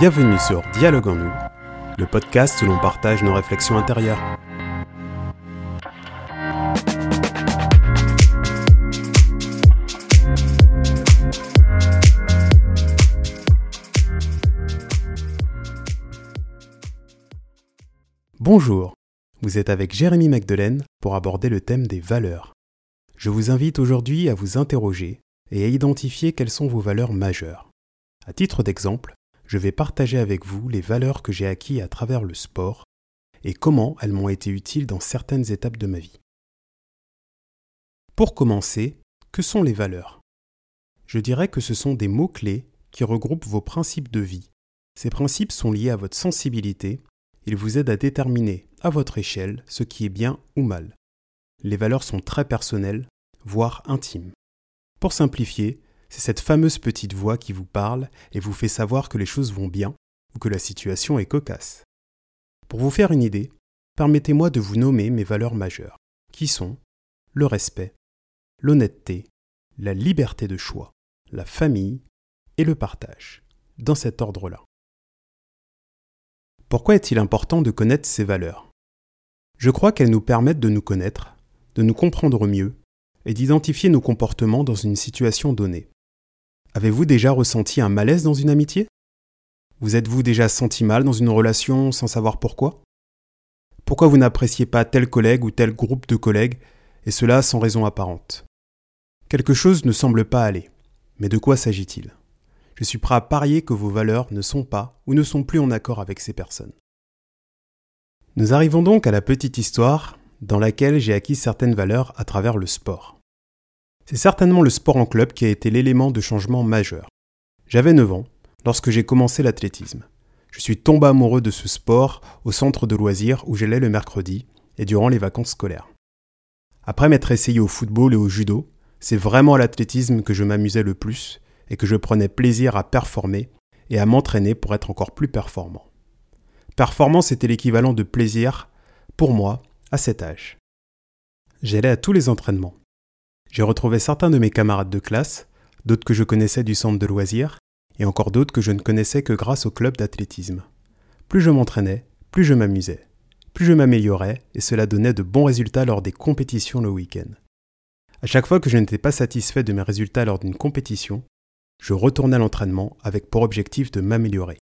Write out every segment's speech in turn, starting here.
Bienvenue sur Dialogue en nous, le podcast où l'on partage nos réflexions intérieures. Bonjour, vous êtes avec Jérémy Magdelaine pour aborder le thème des valeurs. Je vous invite aujourd'hui à vous interroger et à identifier quelles sont vos valeurs majeures. À titre d'exemple, je vais partager avec vous les valeurs que j'ai acquises à travers le sport et comment elles m'ont été utiles dans certaines étapes de ma vie. Pour commencer, que sont les valeurs? Je dirais que ce sont des mots-clés qui regroupent vos principes de vie. Ces principes sont liés à votre sensibilité, ils vous aident à déterminer, à votre échelle, ce qui est bien ou mal. Les valeurs sont très personnelles, voire intimes. Pour simplifier, c'est cette fameuse petite voix qui vous parle et vous fait savoir que les choses vont bien ou que la situation est cocasse. Pour vous faire une idée, permettez-moi de vous nommer mes valeurs majeures, qui sont le respect, l'honnêteté, la liberté de choix, la famille et le partage, dans cet ordre-là. Pourquoi est-il important de connaître ces valeurs? Je crois qu'elles nous permettent de nous connaître, de nous comprendre mieux et d'identifier nos comportements dans une situation donnée. Avez-vous déjà ressenti un malaise dans une amitié? Vous êtes-vous déjà senti mal dans une relation sans savoir pourquoi? Pourquoi vous n'appréciez pas tel collègue ou tel groupe de collègues, et cela sans raison apparente? Quelque chose ne semble pas aller. Mais de quoi s'agit-il? Je suis prêt à parier que vos valeurs ne sont pas ou ne sont plus en accord avec ces personnes. Nous arrivons donc à la petite histoire dans laquelle j'ai acquis certaines valeurs à travers le sport. C'est certainement le sport en club qui a été l'élément de changement majeur. J'avais 9 ans lorsque j'ai commencé l'athlétisme. Je suis tombé amoureux de ce sport au centre de loisirs où j'allais le mercredi et durant les vacances scolaires. Après m'être essayé au football et au judo, c'est vraiment à l'athlétisme que je m'amusais le plus et que je prenais plaisir à performer et à m'entraîner pour être encore plus performant. Performance était l'équivalent de plaisir pour moi à cet âge. J'allais à tous les entraînements. J'ai retrouvé certains de mes camarades de classe, d'autres que je connaissais du centre de loisirs, et encore d'autres que je ne connaissais que grâce au club d'athlétisme. Plus je m'entraînais, plus je m'amusais, plus je m'améliorais, et cela donnait de bons résultats lors des compétitions le week-end. À chaque fois que je n'étais pas satisfait de mes résultats lors d'une compétition, je retournais à l'entraînement avec pour objectif de m'améliorer.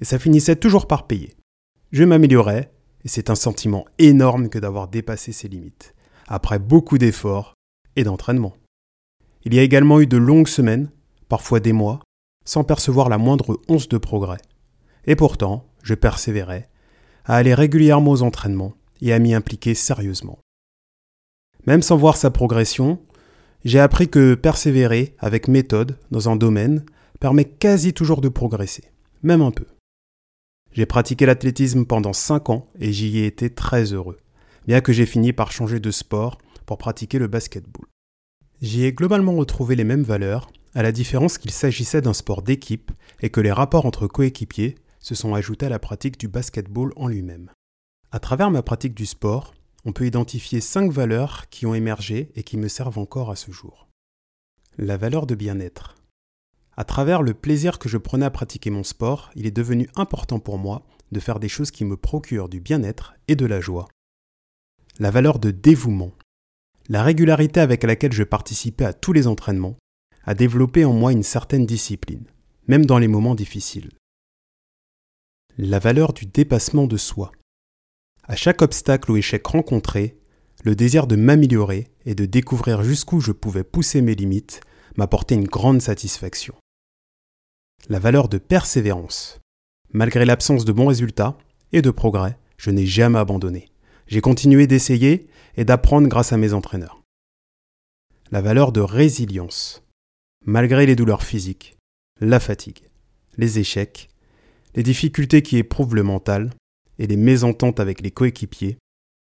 Et ça finissait toujours par payer. Je m'améliorais, et c'est un sentiment énorme que d'avoir dépassé ses limites, après beaucoup d'efforts et d'entraînement. Il y a également eu de longues semaines, parfois des mois, sans percevoir la moindre once de progrès. Et pourtant, je persévérais, à aller régulièrement aux entraînements et à m'y impliquer sérieusement. Même sans voir sa progression, j'ai appris que persévérer avec méthode dans un domaine permet quasi toujours de progresser, même un peu. J'ai pratiqué l'athlétisme pendant 5 ans et j'y ai été très heureux, bien que j'ai fini par changer de sport pratiquer le basketball. J'y ai globalement retrouvé les mêmes valeurs, à la différence qu'il s'agissait d'un sport d'équipe et que les rapports entre coéquipiers se sont ajoutés à la pratique du basketball en lui-même. À travers ma pratique du sport, on peut identifier 5 valeurs qui ont émergé et qui me servent encore à ce jour. La valeur de bien-être. À travers le plaisir que je prenais à pratiquer mon sport, il est devenu important pour moi de faire des choses qui me procurent du bien-être et de la joie. La valeur de dévouement. La régularité avec laquelle je participais à tous les entraînements a développé en moi une certaine discipline, même dans les moments difficiles. La valeur du dépassement de soi. À chaque obstacle ou échec rencontré, le désir de m'améliorer et de découvrir jusqu'où je pouvais pousser mes limites m'apportait une grande satisfaction. La valeur de persévérance. Malgré l'absence de bons résultats et de progrès, je n'ai jamais abandonné. J'ai continué d'essayer et d'apprendre grâce à mes entraîneurs. La valeur de résilience. Malgré les douleurs physiques, la fatigue, les échecs, les difficultés qui éprouvent le mental et les mésententes avec les coéquipiers,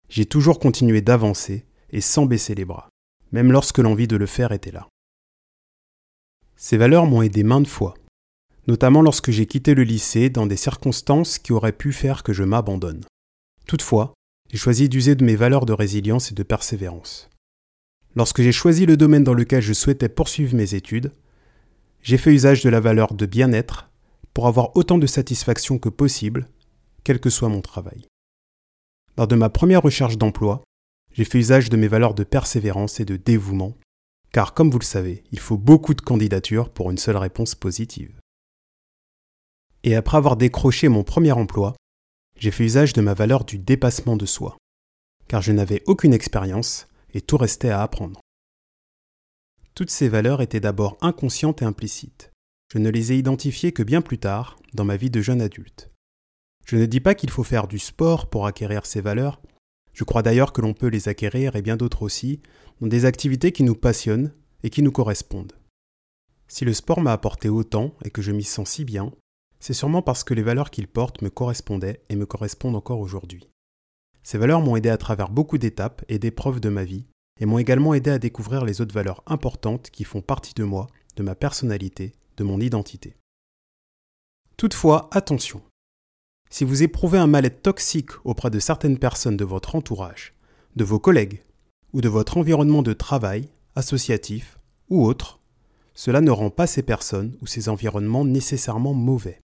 j'ai toujours continué d'avancer et sans baisser les bras, même lorsque l'envie de le faire était là. Ces valeurs m'ont aidé maintes fois, notamment lorsque j'ai quitté le lycée dans des circonstances qui auraient pu faire que je m'abandonne. Toutefois, j'ai choisi d'user de mes valeurs de résilience et de persévérance. Lorsque j'ai choisi le domaine dans lequel je souhaitais poursuivre mes études, j'ai fait usage de la valeur de bien-être pour avoir autant de satisfaction que possible, quel que soit mon travail. Lors de ma première recherche d'emploi, j'ai fait usage de mes valeurs de persévérance et de dévouement, car comme vous le savez, il faut beaucoup de candidatures pour une seule réponse positive. Et après avoir décroché mon premier emploi, j'ai fait usage de ma valeur du dépassement de soi, car je n'avais aucune expérience et tout restait à apprendre. Toutes ces valeurs étaient d'abord inconscientes et implicites. Je ne les ai identifiées que bien plus tard, dans ma vie de jeune adulte. Je ne dis pas qu'il faut faire du sport pour acquérir ces valeurs, je crois d'ailleurs que l'on peut les acquérir et bien d'autres aussi, dans des activités qui nous passionnent et qui nous correspondent. Si le sport m'a apporté autant et que je m'y sens si bien, c'est sûrement parce que les valeurs qu'il porte me correspondaient et me correspondent encore aujourd'hui. Ces valeurs m'ont aidé à travers beaucoup d'étapes et d'épreuves de ma vie, et m'ont également aidé à découvrir les autres valeurs importantes qui font partie de moi, de ma personnalité, de mon identité. Toutefois, attention. Si vous éprouvez un mal-être toxique auprès de certaines personnes de votre entourage, de vos collègues, ou de votre environnement de travail, associatif ou autre, cela ne rend pas ces personnes ou ces environnements nécessairement mauvais.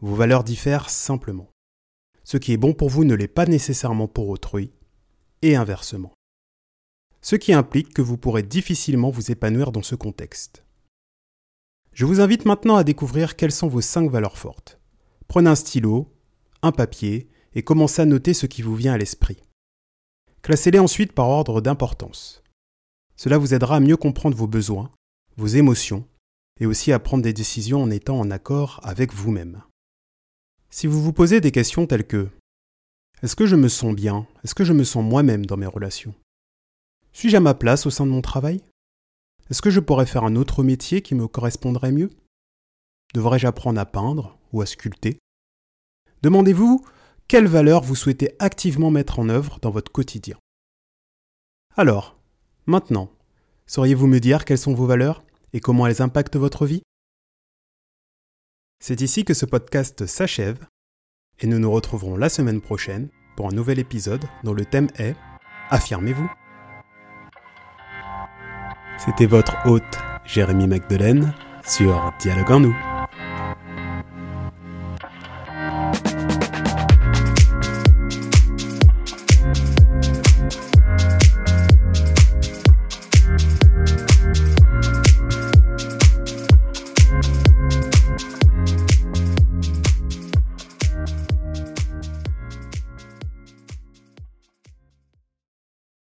Vos valeurs diffèrent simplement. Ce qui est bon pour vous ne l'est pas nécessairement pour autrui, et inversement. Ce qui implique que vous pourrez difficilement vous épanouir dans ce contexte. Je vous invite maintenant à découvrir quelles sont vos cinq valeurs fortes. Prenez un stylo, un papier, et commencez à noter ce qui vous vient à l'esprit. Classez-les ensuite par ordre d'importance. Cela vous aidera à mieux comprendre vos besoins, vos émotions, et aussi à prendre des décisions en étant en accord avec vous-même. Si vous vous posez des questions telles que Est-ce que je me sens bien? Est-ce que je me sens moi-même dans mes relations? Suis-je à ma place au sein de mon travail? Est-ce que je pourrais faire un autre métier qui me correspondrait mieux? Devrais-je apprendre à peindre ou à sculpter? Demandez-vous quelles valeurs vous souhaitez activement mettre en œuvre dans votre quotidien. Alors, maintenant, sauriez-vous me dire quelles sont vos valeurs et comment elles impactent votre vie? C'est ici que ce podcast s'achève et nous nous retrouverons la semaine prochaine pour un nouvel épisode dont le thème est Affirmez-vous. C'était votre hôte Jérémy Magdelaine sur Dialogue en nous.